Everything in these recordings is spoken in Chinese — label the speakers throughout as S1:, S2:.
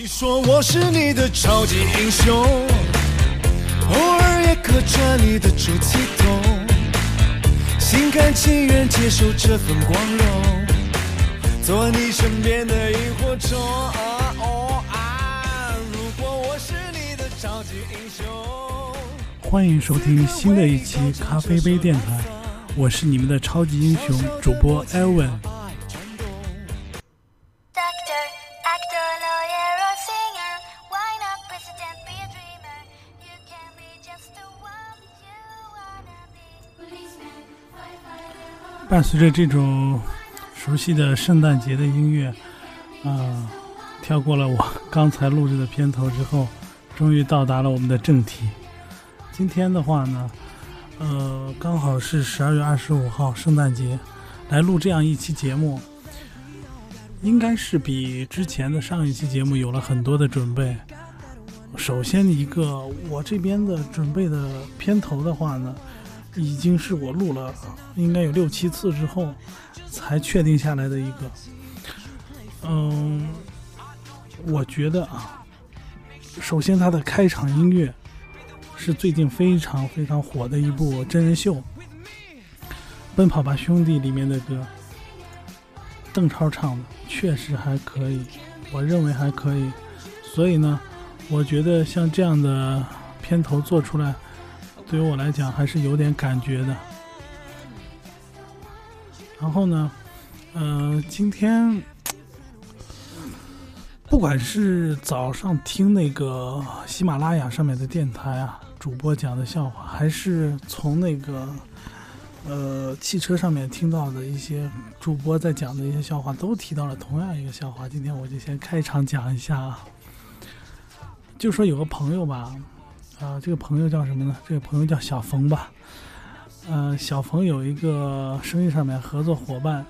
S1: 你说我是你的超级英雄，偶尔也客串你的出气筒，心甘情愿接受这份光荣，做你身边的萤火虫。哦啊，如果我是你的超级英雄。
S2: 欢迎收听新的一期咖啡杯电台，我是你们的超级英雄主播艾文伴随着这种熟悉的圣诞节的音乐，啊、跳过了我 刚才录制的片头之后，终于到达了我们的正题。今天的话呢，呃，刚好是十二月二十五号圣诞节，来录这样一期节目，应该是比之前的上一期节目有了很多的准备。首先一个，我这边的准备的片头的话呢，已经是我录了应该有六七次之后才确定下来的一个。嗯，我觉得啊，首先它的开场音乐是最近非常非常火的一部真人秀《奔跑吧兄弟》里面的歌，邓超唱的确实还可以，我认为还可以。所以呢，我觉得像这样的片头做出来，对于我来讲还是有点感觉的。然后呢，呃，今天不管是早上听那个喜马拉雅上面的电台啊，主播讲的笑话，还是从那个呃汽车上面听到的一些主播在讲的一些笑话，都提到了同样一个笑话。今天我就先开场讲一下啊，就说有个朋友吧，啊、这个朋友叫什么呢？这个朋友叫小冯吧。呃，小冯有一个生意上面合作伙伴，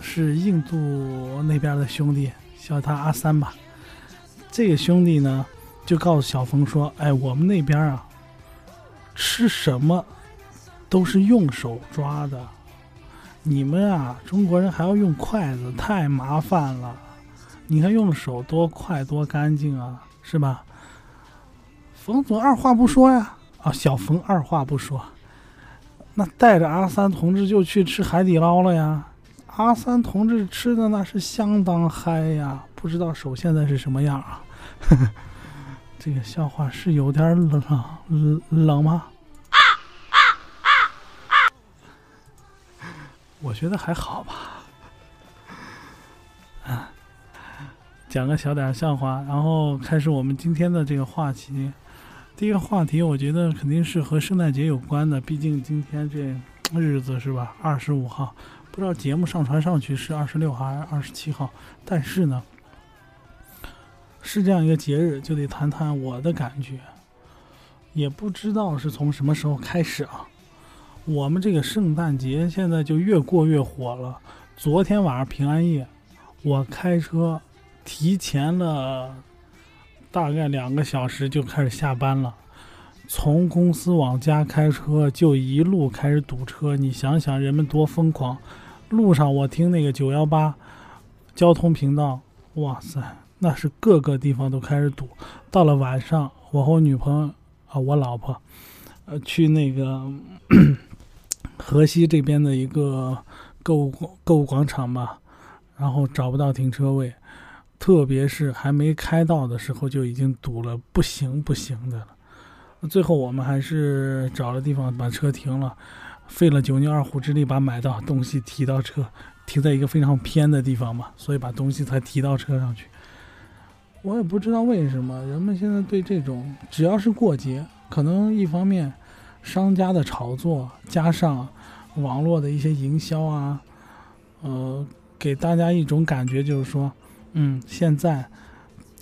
S2: 是印度那边的兄弟，叫他阿三吧。这个兄弟呢，就告诉小冯说：“哎，我们那边啊，吃什么都是用手抓的，你们啊，中国人还要用筷子，太麻烦了。你看用手多快多干净啊，是吧？”冯总二话不说呀，啊，小冯二话不说。那带着阿三同志就去吃海底捞了呀。阿三同志吃的那是相当嗨呀，不知道手现在是什么样啊？这个笑话是有点冷冷冷吗？我觉得还好吧。啊，讲个小点儿笑话，然后开始我们今天的这个话题。第一个话题，我觉得肯定是和圣诞节有关的，毕竟今天这日子是吧？二十五号，不知道节目上传上去是二十六号还是二十七号，但是呢，是这样一个节日，就得谈谈我的感觉。也不知道是从什么时候开始啊，我们这个圣诞节现在就越过越火了。昨天晚上平安夜，我开车提前了。大概两个小时就开始下班了，从公司往家开车就一路开始堵车。你想想人们多疯狂！路上我听那个九幺八交通频道，哇塞，那是各个地方都开始堵。到了晚上，我和我女朋友啊，我老婆，呃，去那个 河西这边的一个购物购物广场吧，然后找不到停车位。特别是还没开到的时候，就已经堵了不行不行的了。最后我们还是找了地方把车停了，费了九牛二虎之力把买到东西提到车，停在一个非常偏的地方嘛，所以把东西才提到车上去。我也不知道为什么人们现在对这种只要是过节，可能一方面商家的炒作，加上网络的一些营销啊，呃，给大家一种感觉就是说。嗯，现在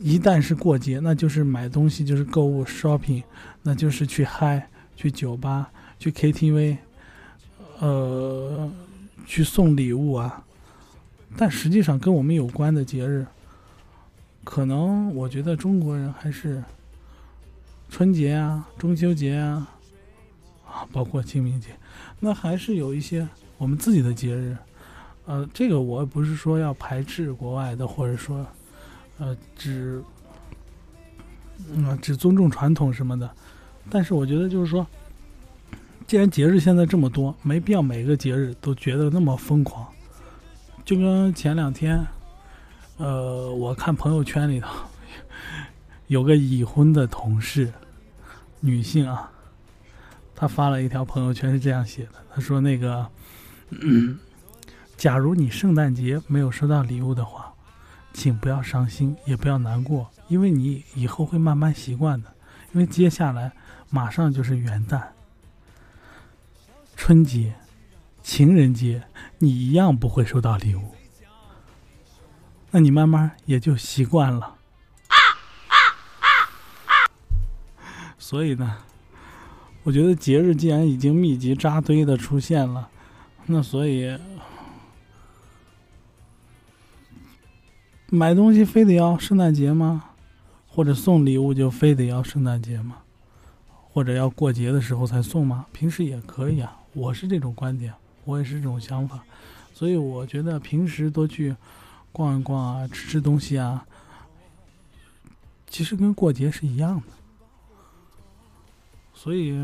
S2: 一旦是过节，那就是买东西，就是购物 shopping，那就是去嗨，去酒吧，去 KTV，呃，去送礼物啊。但实际上跟我们有关的节日，可能我觉得中国人还是春节啊、中秋节啊，啊，包括清明节，那还是有一些我们自己的节日。呃，这个我不是说要排斥国外的，或者说，呃，只嗯，只尊重传统什么的。但是我觉得就是说，既然节日现在这么多，没必要每个节日都觉得那么疯狂。就跟前两天，呃，我看朋友圈里头 有个已婚的同事，女性啊，她发了一条朋友圈是这样写的：她说那个，嗯，假如你圣诞节没有收到礼物的话，请不要伤心，也不要难过，因为你以后会慢慢习惯的。因为接下来马上就是元旦、春节、情人节，你一样不会收到礼物，那你慢慢也就习惯了。所以呢，我觉得节日既然已经密集扎堆的出现了，那所以买东西非得要圣诞节吗？或者送礼物就非得要圣诞节吗？或者要过节的时候才送吗？平时也可以啊，我是这种观点，我也是这种想法，所以我觉得平时多去逛一逛啊，吃吃东西啊，其实跟过节是一样的。所以，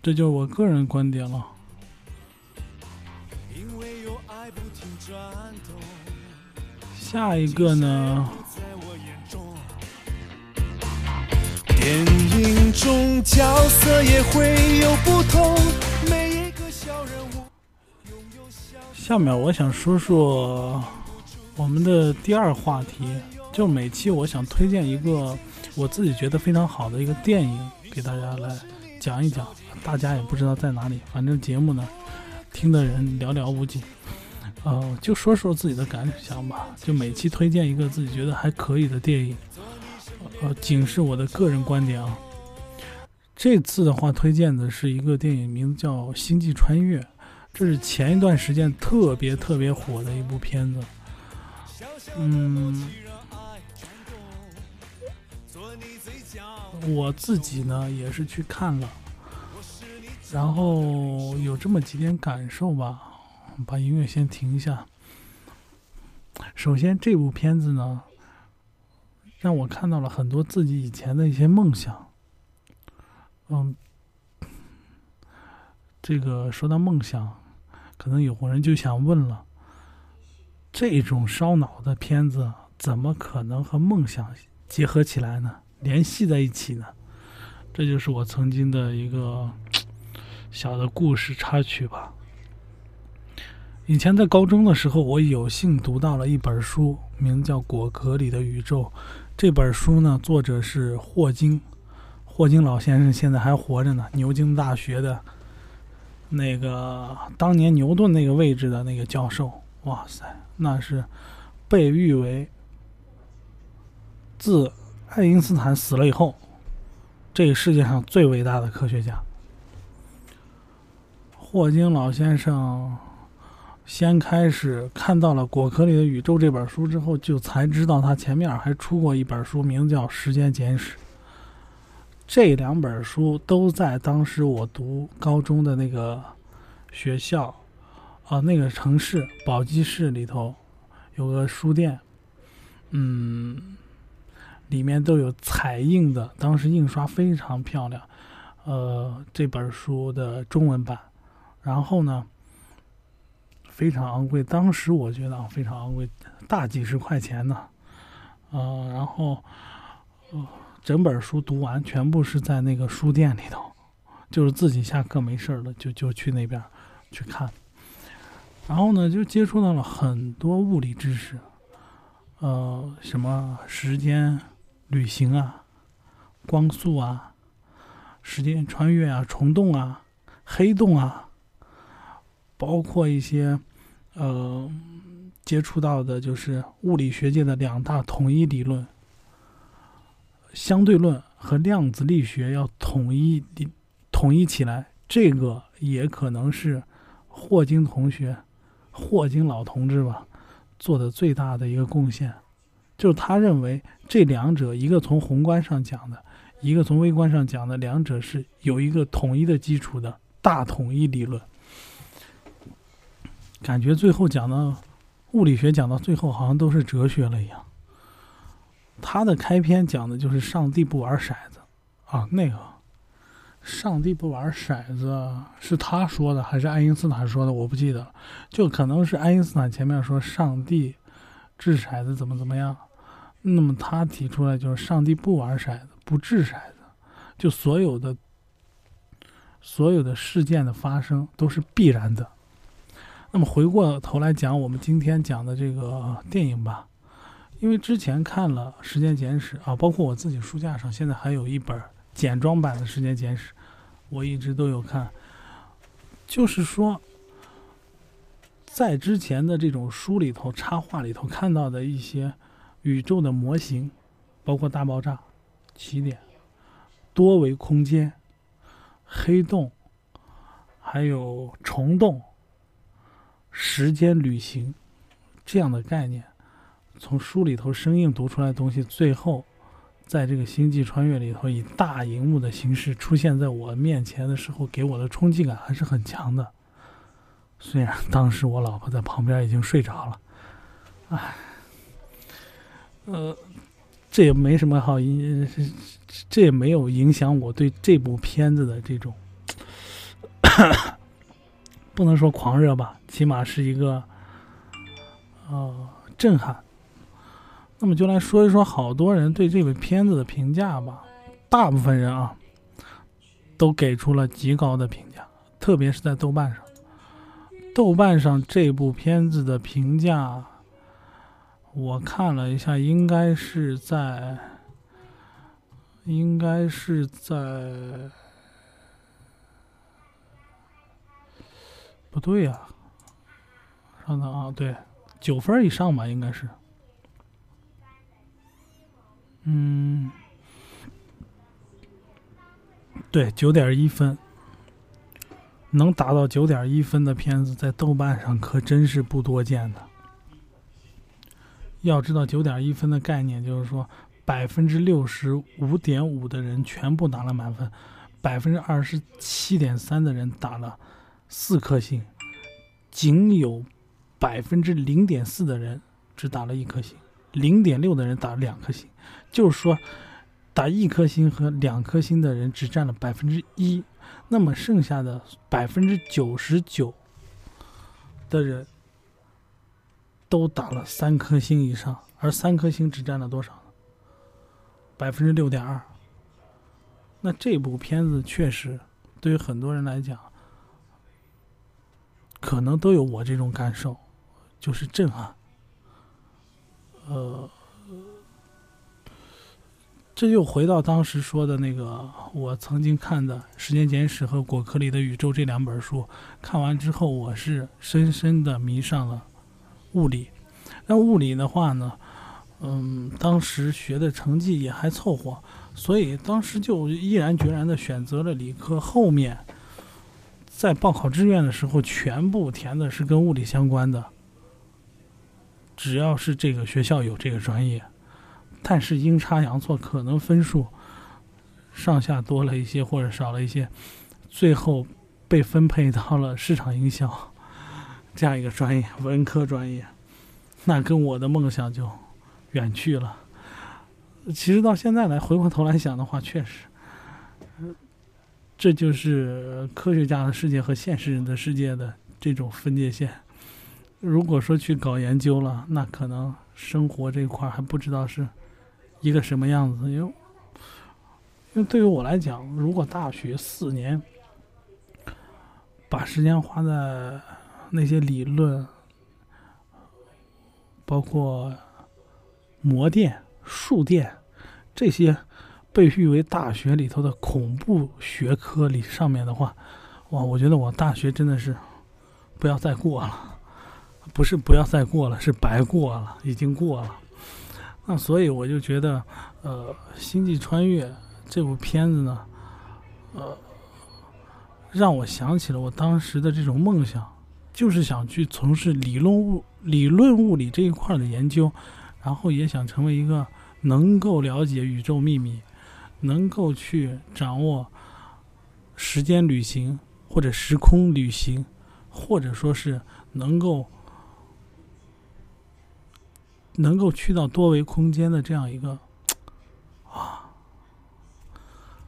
S2: 这就是我个人观点了。下一个呢？
S1: 电影中角色也会有不同，每一个小人物
S2: 下面我想说说我们的第二话题，就每期我想推荐一个我自己觉得非常好的一个电影给大家来讲一讲，大家也不知道在哪里，反正节目呢听的人寥寥无几。呃，就说说自己的感想吧，就每期推荐一个自己觉得还可以的电影，呃，仅是我的个人观点啊。这次的话，推荐的是一个电影，名字叫《星际穿越》，这是前一段时间特别特别火的一部片子。嗯，我自己呢也是去看了，然后有这么几点感受吧。把音乐先停一下。首先，这部片子呢，让我看到了很多自己以前的一些梦想。嗯，这个说到梦想，可能有人就想问了：这种烧脑的片子，怎么可能和梦想结合起来呢？联系在一起呢？这就是我曾经的一个小的故事插曲吧。以前在高中的时候，我有幸读到了一本书，名叫《果壳里的宇宙》。这本书呢，作者是霍金，霍金老先生现在还活着呢，牛津大学的那个当年牛顿那个位置的那个教授。哇塞，那是被誉为自爱因斯坦死了以后，这个世界上最伟大的科学家。霍金老先生。先开始看到了《果壳里的宇宙》这本书之后，就才知道他前面还出过一本书，名叫《时间简史》。这两本书都在当时我读高中的那个学校，啊，那个城市宝鸡市里头有个书店，嗯，里面都有彩印的，当时印刷非常漂亮。呃，这本书的中文版，然后呢？非常昂贵，当时我觉得啊非常昂贵，大几十块钱呢，呃，然后，整本书读完，全部是在那个书店里头，就是自己下课没事了就就去那边去看，然后呢就接触到了很多物理知识，呃，什么时间旅行啊，光速啊，时间穿越啊，虫洞啊，黑洞啊。包括一些，呃，接触到的就是物理学界的两大统一理论——相对论和量子力学要统一统一起来。这个也可能是霍金同学、霍金老同志吧做的最大的一个贡献，就是他认为这两者，一个从宏观上讲的，一个从微观上讲的，两者是有一个统一的基础的大统一理论。感觉最后讲到物理学讲到最后好像都是哲学了一样。他的开篇讲的就是上帝不玩骰子啊，那个上帝不玩骰子是他说的还是爱因斯坦说的？我不记得了，就可能是爱因斯坦前面说上帝掷骰子怎么怎么样，那么他提出来就是上帝不玩骰子，不掷骰子，就所有的所有的事件的发生都是必然的。那么回过头来讲，我们今天讲的这个电影吧，因为之前看了《时间简史》啊，包括我自己书架上现在还有一本简装版的《时间简史》，我一直都有看。就是说，在之前的这种书里头、插画里头看到的一些宇宙的模型，包括大爆炸、起点、多维空间、黑洞，还有虫洞。时间旅行这样的概念，从书里头生硬读出来的东西，最后在这个星际穿越里头以大荧幕的形式出现在我面前的时候，给我的冲击感还是很强的。虽然当时我老婆在旁边已经睡着了，唉，呃，这也没什么好影，这也没有影响我对这部片子的这种。不能说狂热吧，起码是一个，呃，震撼。那么就来说一说好多人对这部片子的评价吧。大部分人啊，都给出了极高的评价，特别是在豆瓣上。豆瓣上这部片子的评价，我看了一下，应该是在，应该是在。不对呀，稍等啊，对，九分以上吧，应该是。嗯，对，九点一分，能达到九点一分的片子，在豆瓣上可真是不多见的。要知道，九点一分的概念就是说，百分之六十五点五的人全部打了满分，百分之二十七点三的人打了。四颗星，仅有百分之零点四的人只打了一颗星，零点六的人打了两颗星，就是说，打一颗星和两颗星的人只占了百分之一，那么剩下的百分之九十九的人都打了三颗星以上，而三颗星只占了多少呢？百分之六点二。那这部片子确实对于很多人来讲。可能都有我这种感受，就是震撼。呃，这又回到当时说的那个，我曾经看的《时间简史》和《果壳里的宇宙》这两本书，看完之后，我是深深的迷上了物理。那物理的话呢，嗯，当时学的成绩也还凑合，所以当时就毅然决然的选择了理科。后面。在报考志愿的时候，全部填的是跟物理相关的。只要是这个学校有这个专业，但是阴差阳错，可能分数上下多了一些或者少了一些，最后被分配到了市场营销这样一个专业，文科专业。那跟我的梦想就远去了。其实到现在来回过头来想的话，确实。这就是科学家的世界和现实人的世界的这种分界线。如果说去搞研究了，那可能生活这块还不知道是一个什么样子。因为，因为对于我来讲，如果大学四年把时间花在那些理论，包括模电、数电这些。被誉为大学里头的恐怖学科里上面的话，哇，我觉得我大学真的是不要再过了，不是不要再过了，是白过了，已经过了。那所以我就觉得，呃，《星际穿越》这部片子呢，呃，让我想起了我当时的这种梦想，就是想去从事理论物理论物理这一块的研究，然后也想成为一个能够了解宇宙秘密。能够去掌握时间旅行或者时空旅行或者说是能够能够去到多维空间的这样一个啊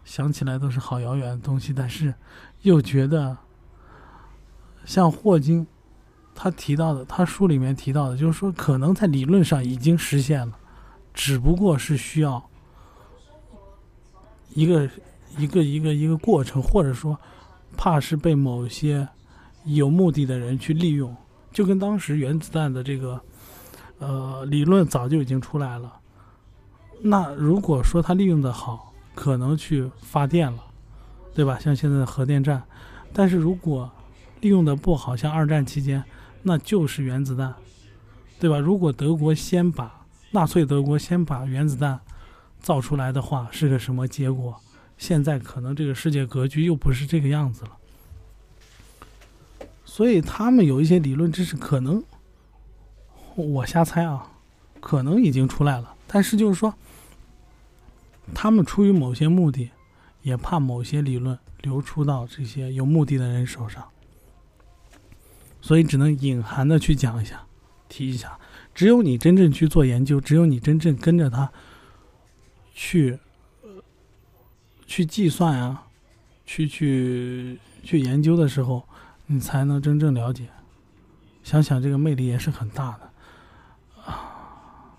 S2: 想起来都是好遥远的东西但是又觉得像霍金他提到的他书里面提到的就是说可能在理论上已经实现了只不过是需要一个一个一个一个过程，或者说怕是被某些有目的的人去利用，就跟当时原子弹的这个呃理论早就已经出来了。那如果说它利用的好，可能去发电了，对吧？像现在的核电站，但是如果利用的不好，像二战期间，那就是原子弹，对吧？如果德国先把纳粹德国先把原子弹造出来的话，是个什么结果？现在可能这个世界格局又不是这个样子了。所以他们有一些理论知识，可能我瞎猜啊，可能已经出来了，但是就是说。他们出于某些目的，也怕某些理论流出到这些有目的的人手上，所以只能隐含的去讲一下，提一下。只有你真正去做研究，只有你真正跟着他去，呃去计算啊，去去去研究的时候，你才能真正了解。想想这个魅力也是很大的啊，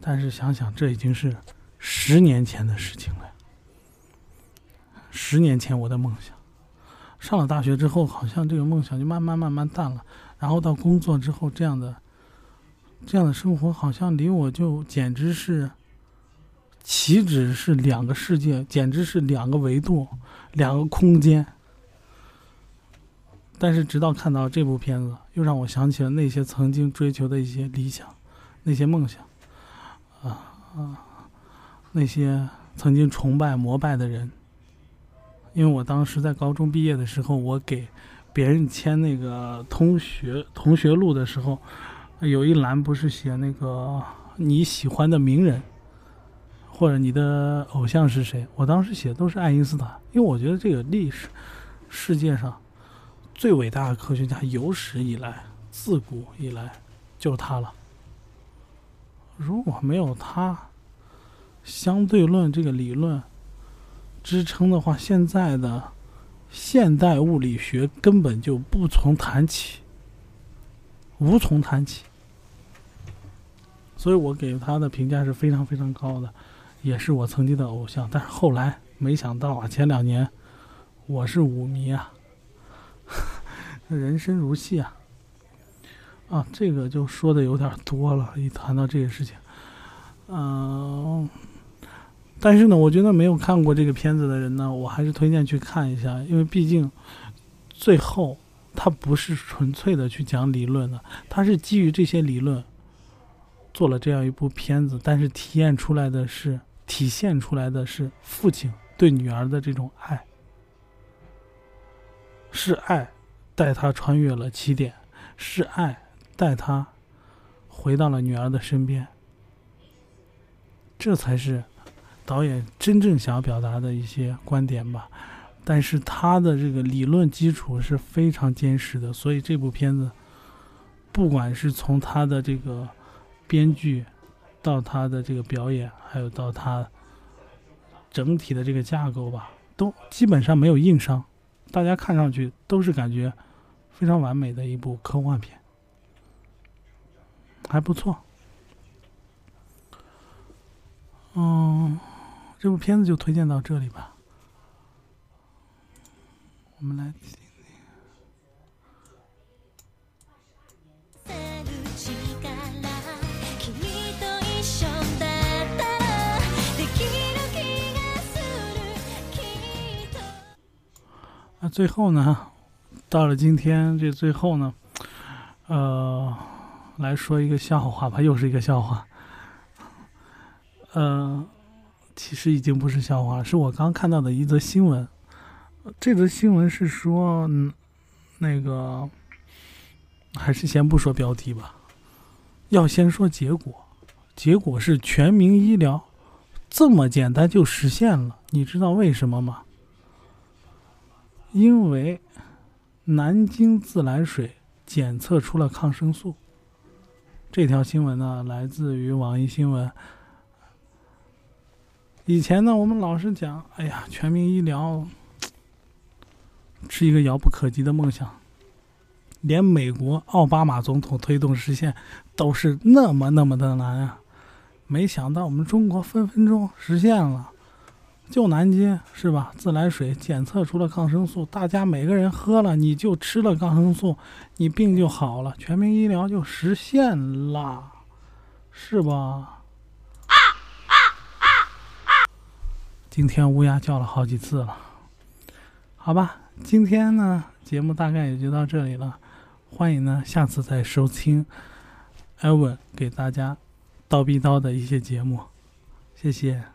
S2: 但是想想这已经是。十年前的事情了。十年前我的梦想，上了大学之后，好像这个梦想就慢慢慢慢淡了。然后到工作之后，这样的这样的生活，好像离我就简直是，岂止是两个世界，简直是两个维度，两个空间。但是直到看到这部片子，又让我想起了那些曾经追求的一些理想，那些梦想，啊啊。那些曾经崇拜膜拜的人，因为我当时在高中毕业的时候，我给别人签那个同学同学录的时候，有一栏不是写那个你喜欢的名人，或者你的偶像是谁？我当时写的都是爱因斯坦，因为我觉得这个历史世界上最伟大的科学家，有史以来自古以来就是他了。如果没有他，相对论这个理论支撑的话，现在的现代物理学根本就不从谈起，无从谈起。所以我给他的评价是非常非常高的，也是我曾经的偶像。但是后来没想到啊，前两年我是舞迷啊，人生如戏啊，啊，这个就说的有点多了。一谈到这个事情，嗯。但是呢，我觉得没有看过这个片子的人呢，我还是推荐去看一下，因为毕竟最后他不是纯粹的去讲理论的，他是基于这些理论做了这样一部片子，但是体验出来的是体现出来的是父亲对女儿的这种爱，是爱带他穿越了起点，是爱带他回到了女儿的身边，这才是。导演真正想要表达的一些观点吧，但是他的这个理论基础是非常坚实的，所以这部片子，不管是从他的这个编剧，到他的这个表演，还有到他整体的这个架构吧，都基本上没有硬伤，大家看上去都是感觉非常完美的一部科幻片，还不错，嗯。这部片子就推荐到这里吧。我们来那最后呢，到了今天这最后呢，呃，来说一个笑话吧，又是一个笑话。嗯。其实已经不是笑话，是我刚看到的一则新闻。这则新闻是说，嗯，那个还是先不说标题吧，要先说结果。结果是全民医疗这么简单就实现了，你知道为什么吗？因为南京自来水检测出了抗生素。这条新闻呢，来自于网易新闻。以前呢，我们老是讲，哎呀，全民医疗 是一个遥不可及的梦想，连美国奥巴马总统推动实现都是那么那么的难啊！没想到我们中国分分钟实现了。就南京是吧？自来水检测出了抗生素，大家每个人喝了，你就吃了抗生素，你病就好了，全民医疗就实现了，是吧？今天乌鸦叫了好几次了，好吧，今天呢节目大概也就到这里了，欢迎呢下次再收听艾文给大家叨逼叨的一些节目，谢谢。